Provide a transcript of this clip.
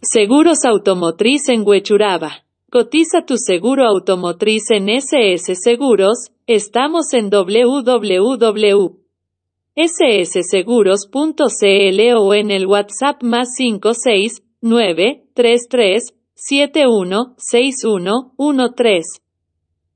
Seguros Automotriz en Huechuraba. Cotiza tu seguro automotriz en SS Seguros. Estamos en www.ssseguros.cl o en el WhatsApp más 56 33 71 61